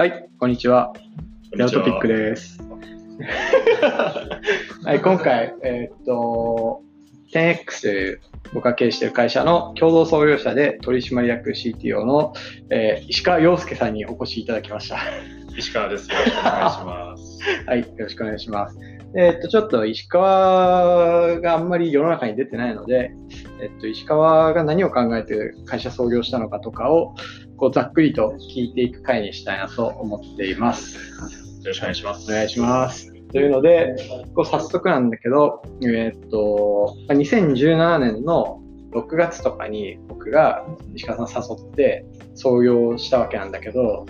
はい、こんにちは。ゼロトピックです。はい、今回、えーっと、10X という僕が経営している会社の共同創業者で取締役 CTO の、えー石川陽介さんにお越しいただきました。石川です。よろしくお願いします。はい、よろしくお願いします。えーっと、ちょっと石川があんまり世の中に出てないので、えっと、石川が何を考えて会社創業したのかとかを、こう、ざっくりと聞いていく回にしたいなと思っています。よろしくお願いします。お願いします。というので、こう早速なんだけど、えーっと、2017年の6月とかに僕が石川さん誘って創業したわけなんだけど、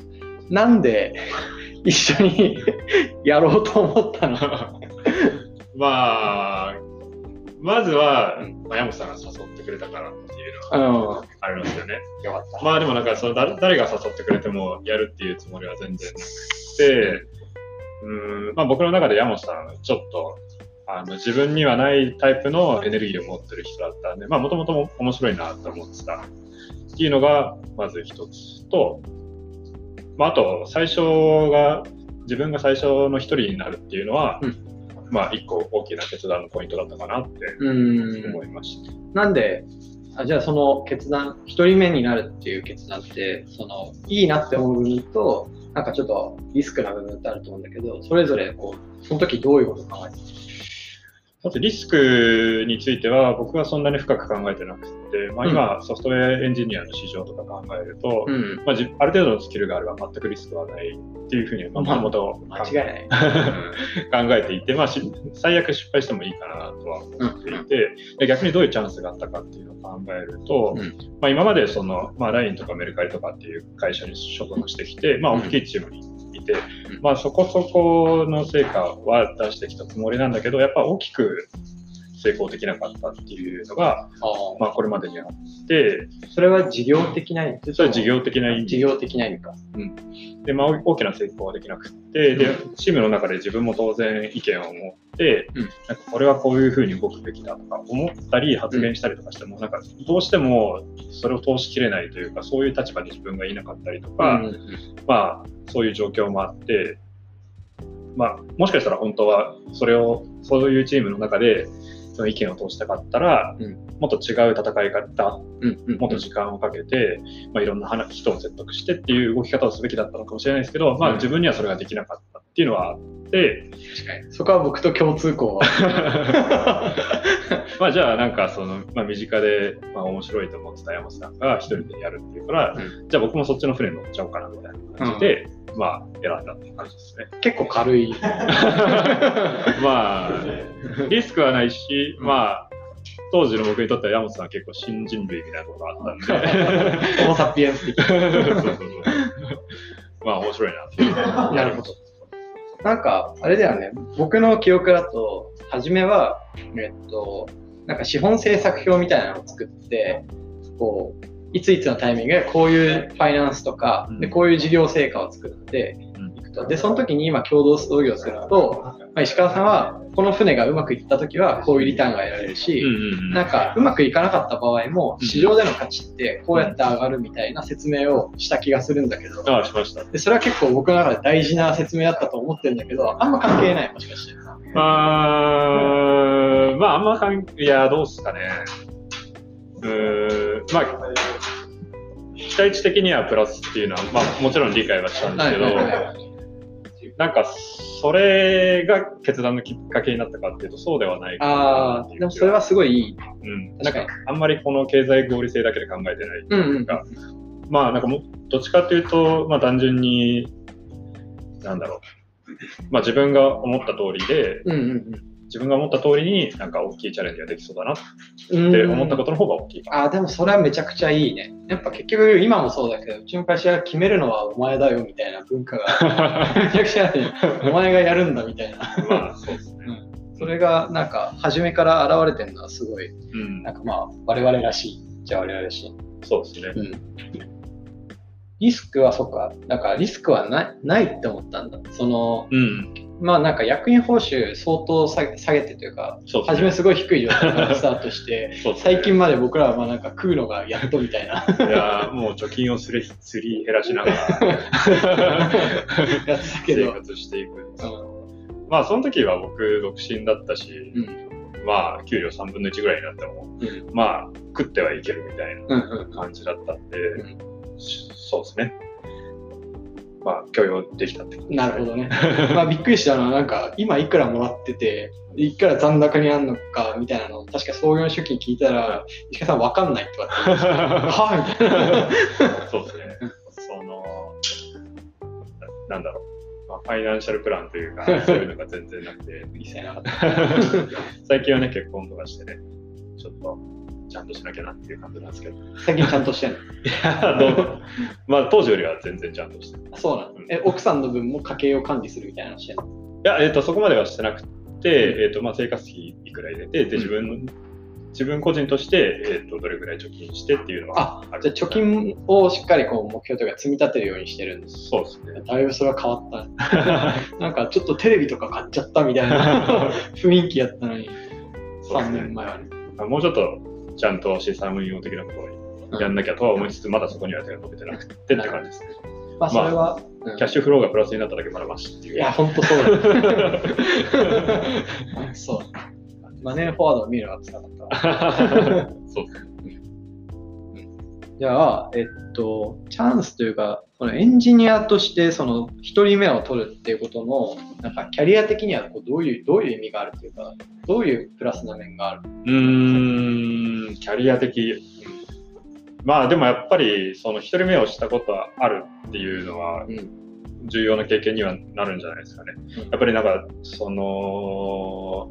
なんで 一緒に やろうと思ったの？まあ、まずは山本さんが誘ってくれたからいううのはん。ありますよね。よかった。まあでもなんかその誰誰が誘ってくれてもやるっていうつもりは全然なくて、うん、まあ僕の中で山本さん、ちょっと、あの自分にはないタイプのエネルギーを持ってる人だったんで、まあもともと面白いなと思ってたっていうのがまず一つと、まああと最初が、自分が最初の一人になるっていうのは、うんまあ一個大きな決断のポイントだったかなってうん。思いました。なんで、あじゃあその決断、1人目になるっていう決断って、その、いいなって思う部分と、なんかちょっとリスクな部分ってあると思うんだけど、それぞれこう、その時どういうこと考えてまずリスクについては僕はそんなに深く考えてなくて、まあ、今、ソフトウェアエンジニアの市場とか考えると、たうん。まあ、じある程度のスキルがあれば全くリスクはないっていうふうに、まあ、まあもともと間違いない。考えていて、まあ、し最悪失敗してもいいかなとは思っていて、で逆にどういうチャンスがあったかっていうのを考えると、うんまあ、今までその、まあ、LINE とかメルカリとかっていう会社に所属してきて、まあ、うん大きいチームにいて、うん。まあ、そこそこの成果は出してきたつもりなんだけど、やっぱ大きく成功できなかったっていうのが、あまあ、これまでにあって、それは事業的な意味それは事業的な意味。事業的な意味か。で、まあ、大きな成功はできなくて、で、チームの中で自分も当然意見を持って、うん。なんかこれはこういうふうに動くべきだとか思ったり発言したりとかしても、なんかどうしてもそれを通しきれないというか、そういう立場に自分がいなかったりとか、うん。まあ、そういう状況もあって、まあ、もしかしたら本当はそれを、そういうチームの中で、その意見を通したかったら、うん。もっと違う戦い方、うんうん。もっと時間をかけて、まあ、いろんな話人を説得してっていう動き方をすべきだったのかもしれないですけど、まあ、うん。自分にはそれができなかったっていうのはあって。そこは僕と共通項は。まあじゃあなんかその、まあ、身近で、まあ、面白いと思ってた山本さんが一人でやるっていうから、うじゃあ僕もそっちの船に乗っちゃおうかなみたいな感じで、まあ選んだって感じですね。結構軽い。まあ、リスクはないし、まあ、当時の僕にとっては山本さんは結構新人類みたいなところがあったんで、ホモ・サピエンス的。そうそうそうまあ面白いなっていう。なるほど。なんか、あれだよね。僕の記憶だと、初めは、えっと、なんか資本政策表みたいなのを作って、こう、いついつのタイミングでこういうファイナンスとか、でこういう事業成果を作って。で、その時に今共同創業すると、まあ、石川さんは、この船がうまくいった時はこういうリターンが得られるし、なんかうまくいかなかった場合もうん市場での価値ってこうやって上がるみたいな説明をした気がするんだけど、ああ、しました。でそれは結構僕の中で大事な説明だったと思ってるんだけど、あんま関係ない、もしかして。まあ、まあ、あんま関係、いや、どうっすかね。うーん、まあ、期待値的にはプラスっていうのは、まあ、もちろん理解はしたんですけど、はいはいはいなんか、それが決断のきっかけになったかっていうと、そうではないかなああ、でもそれはすごいいい。うん、なんかあんまりこの経済合理性だけで考えてないとうんうん。いうか、まあなんかもどっちかというと、まあ単純に、なんだろう、まあ自分が思った通りで、うんうん自分が思った通りになんか大きいチャレンジができそうだなっうん。て思ったことの方が大きいかな。ああ、でもそれはめちゃくちゃいいね。やっぱ結局今もそうだけど、うちの会社が決めるのはお前だよみたいな文化がめちゃくちゃあって、お前がやるんだみたいな。まあそうですね。それがなんか初めから現れてるのはすごい、うんなんかまあ我々らしい。じゃあ我々らしい。そうですね。うん。リスクはそっか、なんかリスクはないないって思ったんだ。その、うん。まあなんか役員報酬相当下げてというか、そうですね。初めすごい低い状態からスタートして、ね。最近まで僕らはまあなんか食うのがやっとみたいな。いやーもう貯金をすりすり減らしながら。生ど、活していく。うまあその時は僕独身だったし、ん、うん、まあ給料3分の1ぐらいになっても、うん、まあ食ってはいけるみたいな感じだったんで、ん。そうですね。まあ許容できたって感じですねなるほどね。まあびっくりしたのは、なんか今いくらもらってて、いくら残高にあるのかみたいなのを、確か創業の初期に聞いたら、石川さんわかんないって言って、はみたいな。そうですね。その、ななんだろう。まあ、ファイナンシャルプランというか、そういうのが全然なくて、一切なかった。最近はね、結婚とかしてね、ちょっと、ちゃんとしなきゃなっていう感じなんですけど。い最近ちゃんとしてんの？や、どう？まあ、当時よりは全然ちゃんとしてそうなの？え、奥さんの分も家計を管理するみたいなのしてんの？いや、えっ、と、そこまではしてなくて、えっ、と、まあ、生活費いくら入れて、で、自分の、自分個人として、えっ、と、どれぐらい貯金してっていうのはあ、るじゃあ貯金をしっかりこう目標というか積み立てるようにしてるんです。そうですね。だいぶそれは変わった。なんかちょっとテレビとか買っちゃったみたいな 雰囲気やったのに、3ね年前はね。もうちょっと、ちゃんと資産運用的なことをやんなきゃとは思いつつ、まだそこには手が伸びてなくてって感じですね。まあそれは、うんキャッシュフローがプラスになっただけまだましっていう。いや、ほんとそうだ。そう。マネーフォワードを見るのがつらかったわ。そうですね。じゃあ、えっと、チャンスというか、このエンジニアとして、その、一人目を取るっていうことの、なんか、キャリア的にはこうどういう、どういう意味があるというか、どういうプラスな面があるうーん、キャリア的。まあでもやっぱり、その一人目をしたことはあるっていうのはうん、重要な経験にはなるんじゃないですかね。やっぱりなんか、その、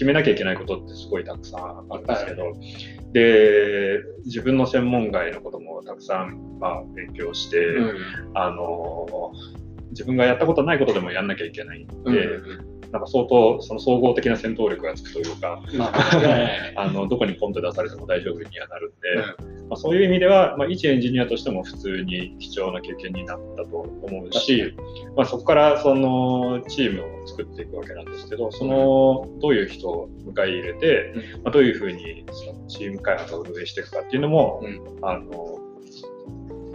決めなきゃいけないことってすごいたくさんあるんですけど、で、自分の専門外のこともたくさん、まあ、勉強して、うん。あの、自分がやったことないことでもやんなきゃいけないんで、うんなんか相当その総合的な戦闘力がつくというか、まあ。あのどこにポンと出されても大丈夫にはなるんで、まあ、そういう意味では、まあ、一エンジニアとしても普通に貴重な経験になったと思うし、まあ、そこからそのチームを作っていくわけなんですけど、そのどういう人を迎え入れて、まあ、どういうふうにそのチーム開発を運営していくかっていうのも、うん。あの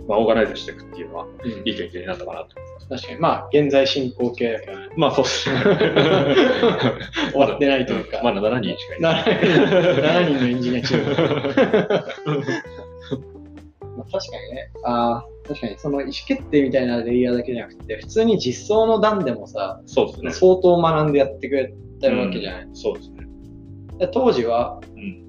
まあ、オーガナイズしていくっていうのはうんいい経験になったかなと。確かに、まあ、現在進行形だけどね。まあそうですね。終わってないというか。まだ7人しかいない。7人のエンジニアチーム。まあ、確かにね、あー確かにその意思決定みたいなレイヤーだけじゃなくて、普通に実装の段でもさ、そうですね。相当学んでやってくれてるわけじゃない。うんそうですね。で当時は、うん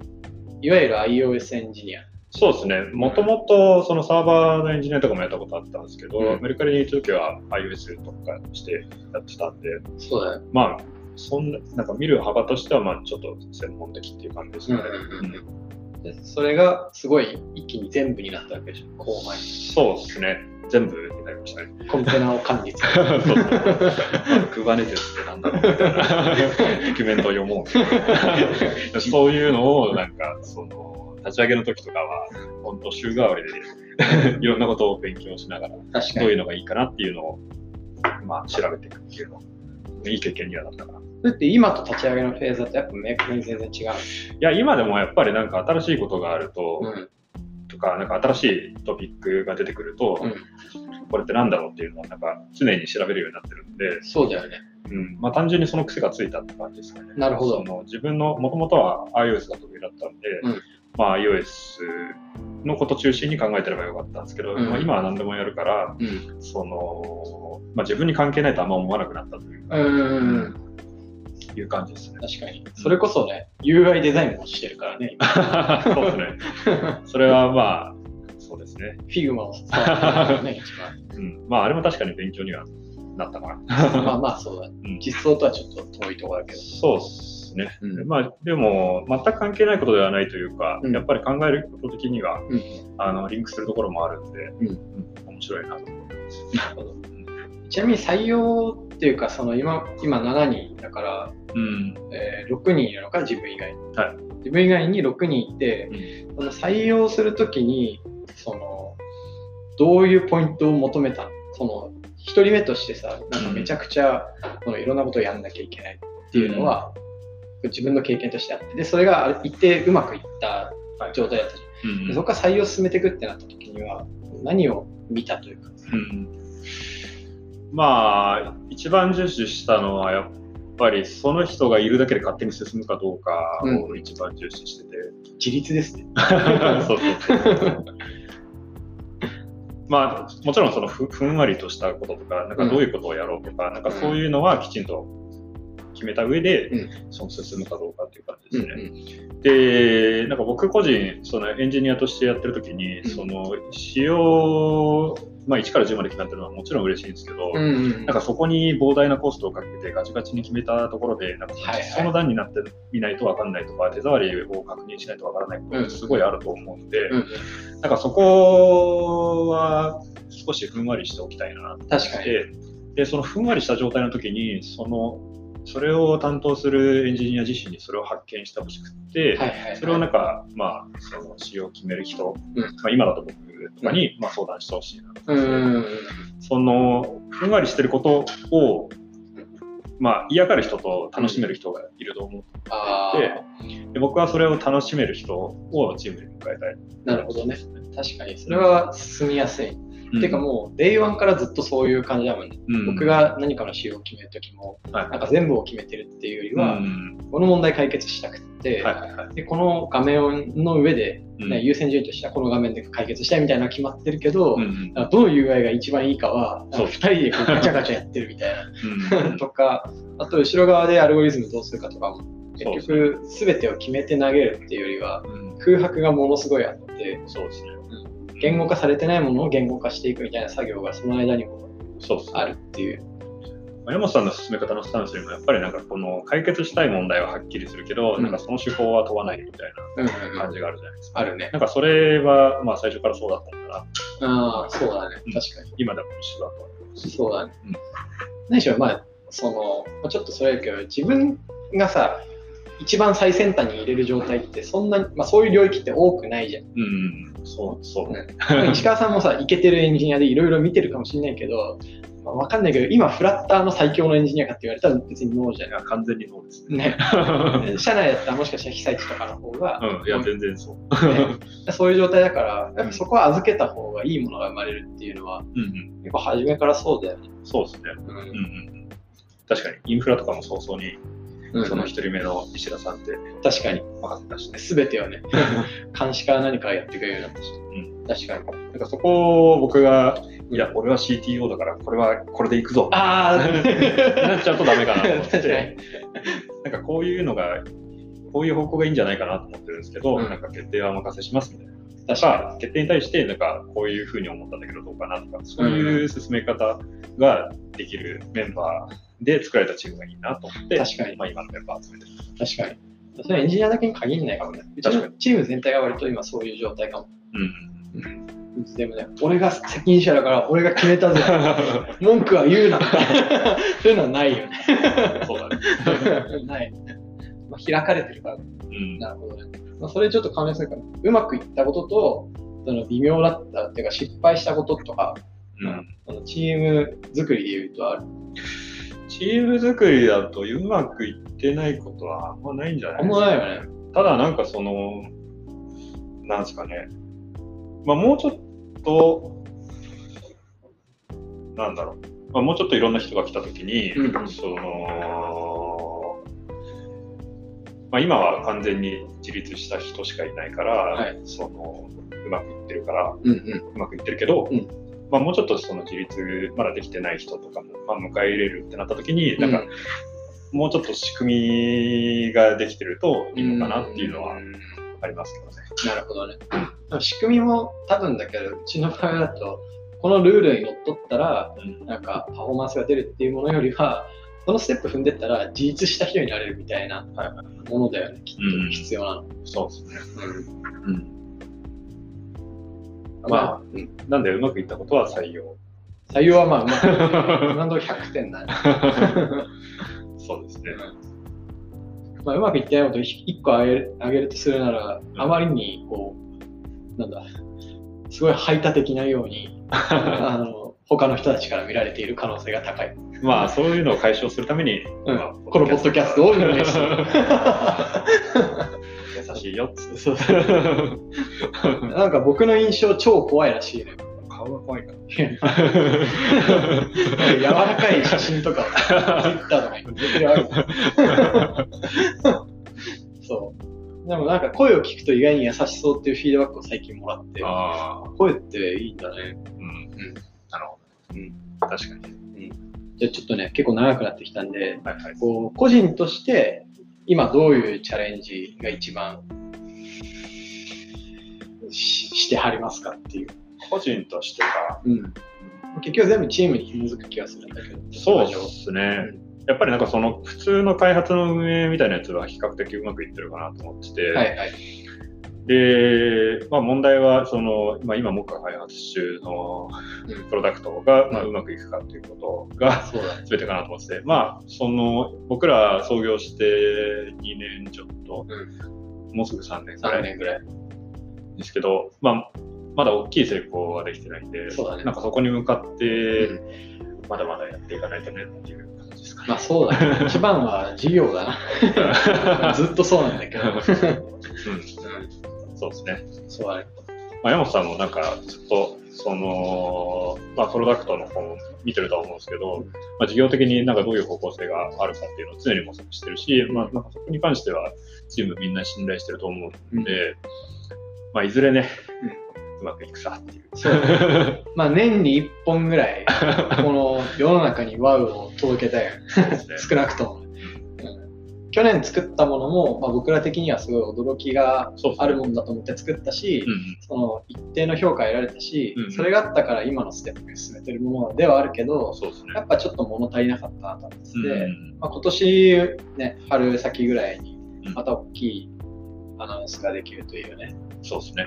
いわゆる iOS エンジニア。そうですね。もともとそのサーバーのエンジニアとかもやったことあったんですけど、うんメルカリにいた時は iOS とかしてやってたんで、そうだよ。まあ、そんな、なんか見る幅としては、まあちょっと専門的っていう感じですね。うんそれがすごい一気に全部になったわけでしょ、後半に。そうですね。全部になりましたね。コンテナを管理する。クバネテスってなんだろうみたいな。ドキュメントを読もう。そういうのを、なんか、その、立ち上げの時とかは、本当週替わりで、いろんなことを勉強しながら。どういうのがいいかなっていうのを、まあ、調べていくっていうの、いい経験にはなったかな。いそれって今と立ち上げのフェーズだとやっぱ明確に全然違う。や、今でもやっぱりなんか新しいことがあると、うん。とか、なんか新しいトピックが出てくると、うんこれってなんだろうっていうのは、なんか常に調べるようになってるんで、そうだよね。うん、まあ単純にその癖がついたって感じですかね。なるほどその自分の、もともとは iOS が得意だったんで、うんまあ iOS のこと中心に考えてればよかったんですけど、うんまあ今は何でもやるから、うん。その、まあ自分に関係ないとあんま思わなくなったというか、うん。いう感じですね。確かに。それこそね、UI デザインもしてるからね、今 そうですね。それはまあ、そうですね。Figma を使ってるからね、一番。うん。まああれも確かに勉強にはなったかな。まあまあそうだ。うん実装とはちょっと遠いところだけど。そうですね。うんまあでも、全く関係ないことではないというか、うんやっぱり考えること的には、うん。あの、リンクするところもあるんで、うんうん面白いなと思ってます。なるほど。ちなみに採用っていうか、その今、今7人だから、うん。えー6人いるのか、自分以外に。はい自分以外に6人いて、その採用するときに、その、どういうポイントを求めたの？その、1人目としてさ、なんかめちゃくちゃこのいろんなことをやんなきゃいけないっていうのは、自分の経験としてあって、で、それが一定うまくいった状態だったじゃん。うんでそこから採用を進めていくってなった時には、何を見たというか。うんまあ、一番重視したのは、やっぱりその人がいるだけで勝手に進むかどうかを一番重視してて。自立ですね。そうそうそう。まあ、もちろんそのふふんわりとしたこととか、なんかどういうことをやろうとか、なんかそういうのはきちんと決めた上で、うその進むかどうかっていう感じうんですね。で、なんか僕個人、そのエンジニアとしてやってる時に、うん。その仕様、まあ1から10まで決まってるのはもちろん嬉しいんですけど、うんうんなんかそこに膨大なコストをかけてガチガチに決めたところで、なんかはいはい。その段になってみないと分かんないとか、手触りを確認しないと分からないことがすごいあると思うんで、うんうん。なんかそこは少しふんわりしておきたいな確かに。で、でそのふんわりした状態の時に、その、それを担当するエンジニア自身にそれを発見してほしくって、はいはいはいそれをなんか、まあ、その仕様を決める人、うんまあ、今だと僕とかに、まあ、相談してほしいな。うんうんうんその、ふんわりしてることを、まあ、嫌がる人と楽しめる人がいると思あでで、僕はそれを楽しめる人をチームに迎えたい。あ、なるほどね。確かに、それは進みやすい。うん。てかもう、 day one からずっとそういう感じだもんね。うん。僕が何かの仕様を決めるときも、はいなんか全部を決めてるっていうよりうは、ん。この問題解決したくて、はいはいはい。でこの画面の上で、うん。ね優先順位としてはこの画面で解決したいみたいなのが決まってるけど、どの UI が一番いいかは、そう。2人でこうガチャガチャやってるみたいな。うん。とか、あと後ろ側でアルゴリズムどうするかとかも、結そう。です局全てを決めて投げるっていうよりは、うん。空白がものすごいあって、そうですね。言語化されてないものを言語化していくみたいな作業がその間にも。あるっていう。まあ山本さんの進め方のスタンスよりも、やっぱりなんかこの解決したい問題ははっきりするけど、うんなんかその手法は問わないみたいうんな感じがあるじゃないですか。あるね。なんかそれは、まあ最初からそうだったんだな。ああ、そうだねうん。確かに。今でも一緒だと思います。そうだねうん。何しろ、まあ、その、まあちょっとそれだけど、自分がさ、一番最先端に入れる状態って、そんなに、まあそういう領域って多くないじゃん。うん、そう、そう。ね 石川さんもさ、イケてるエンジニアでいろいろ見てるかもしれないけど、まあ、わかんないけど、今、フラッターの最強のエンジニアかって言われたら別にノーじゃいや、完全にそうですね。ね。ね社内だったらもしかしたら被災地とかの方が、うん、いや、全然そう。ね そういう状態だから、やっぱそこは預けた方がいいものが生まれるっていうのは、うんうん、結構初めからそうだよね。そうですね。ううんうんうん。確かに、インフラとかも早々に、その一人目の石田さんって確かに、分かってたしね。すべてをね、監視から何かやってくれるようになったし、確かに。なんかそこを僕が、いや、俺は CTO だから、これはこれでいくぞ。あ なっちゃうとダメかなと思って、なんかこういうのが、こういう方向がいいんじゃないかなと思ってるんですけど、うんなんか決定はお任せしますみたいな。確かか、決定に対して、なんかこういうふうに思ったんだけどどうかなとか、そういう進め方ができるメンバーで作られたチームがいいなと思って、確かにまあ今のメンバー集めてる。に。確かに。それはエンジニアだけに限らないかもね。うち確かのチーム全体が割と今そういう状態かも。うん。でもね、俺が責任者だから俺が決めたぜ。文句は言うな。そういうのはないよね。そうだね。ない。まあ、開かれてるから。うん。なるほどね。まあ、それちょっと関連するから、うまくいったことと、その微妙だったっていうか失敗したこととか、うん。そのチーム作りで言うとある。チーム作りだとうまくいってないことはあんまないんじゃない？あんまないよね。ただなんかその、なんですかね、まあもうちょっと、なんだろう、まあ、もうちょっといろんな人が来たときに、うんうん。その、まあ今は完全に自立した人しかいないから、はいその、うまくいってるから、うんうん。うまくいってるけど、うんまあもうちょっとその自立まだできてない人とかも、まあ、迎え入れるってなったときに、なんか、もうちょっと仕組みができてるといいのかなっていうのはんありますけどね。なるほどね。仕組みも多分だけど、うちの場合だと、このルールにのっとったら、うんなんかパフォーマンスが出るっていうものよりは、このステップ踏んでったら自立した人になれるみたいなはいものだよね、きっうんと必要なの。そうですね。うんうん、まあまあ、うんなんでうまくいったことは採用。採用はまあ、うまく、今のところ100点だね。そうですね。まあ、うまくいってないことを1個あげるあげるとするなら、うんあまりにこう、なんだ、すごい排他的なように、あの他の人たちから見られている可能性が高い。まあ、そういうのを解消するために、うんまあこのポッドキャストを運営してる 優しいよっつって。そうなんか僕の印象超怖いらしいね。顔が怖いから。柔らかい写真とかを Twitter とかに載せてそう。でもなんか声を聞くと意外に優しそうっていうフィードバックを最近もらって、声っていいんだね。うん。なるほど。うん確かに。じゃあちょっとね、結構長くなってきたんで、はいはい。こう個人として今どういうチャレンジが一番ししてはりますかっていう。個人としては、うん。結局全部チームに紐づく気がするんだけど。そうですね。やっぱりなんかその普通の開発の運営みたいなやつは比較的うまくいってるかなと思ってて、はいはい。で、まあ問題はその、まあ今僕が開発中のうんプロダクトが、まあ、うんうまくいくかということがそうだね。全てかなと思ってて、まあその僕ら創業して2年ちょっと、もうすぐ3年ぐら3い年ぐらい。ですけど、まあまだ大きい成功はできてないんで、そうだねなんかそこに向かってうまだまだやっていかないとねっていう感じですかね。まあそうだね。一番は事業だな。ずっとそうなんだけど。うん、そうですね。そう。まあ、山本さんもなんかずっとその、まあ、プロダクトの方も見てるとは思うんですけど、まあ、事業的になんかどういう方向性があるかっていうのを常に模索してるし、まあ、なんかそこに関してはチームみんな信頼してると思うので、まあ、いずれね、うまくいくさっていう。そうまあ年に1本ぐらい、この世の中にワウを届けたい。そうですね。少なくとも。うん去年作ったものも、まあ、僕ら的にはすごい驚きがあるもんだと思って作ったし、うんその一定の評価を得られたし、うんそれがあったから今のステップに進めてるものではあるけど、そうですね。やっぱちょっと物足りなかったなと思ってて、うんまあ、今年、ね、春先ぐらいにうんまた大きいアナウンスができるというね。そうですね。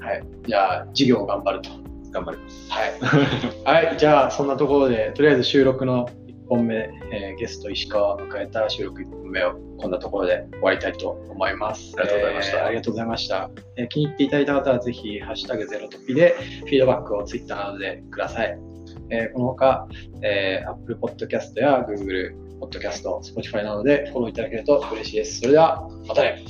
はい。じゃあ、事業を頑張ると。頑張ります。はい。はい。じゃあ、そんなところで、とりあえず収録の1本目、えーゲスト石川を迎えた収録1本目をこんなところで終わりたいと思います。ありがとうございましたえーありがとうございました。えー気に入っていただいた方は、ぜひ、ハッシュタグゼロトピでフィードバックを Twitter などでください。えーこの他、えー Apple Podcast や Google Podcast、Spotify などでフォローいただけると嬉しいです。それでは、またね。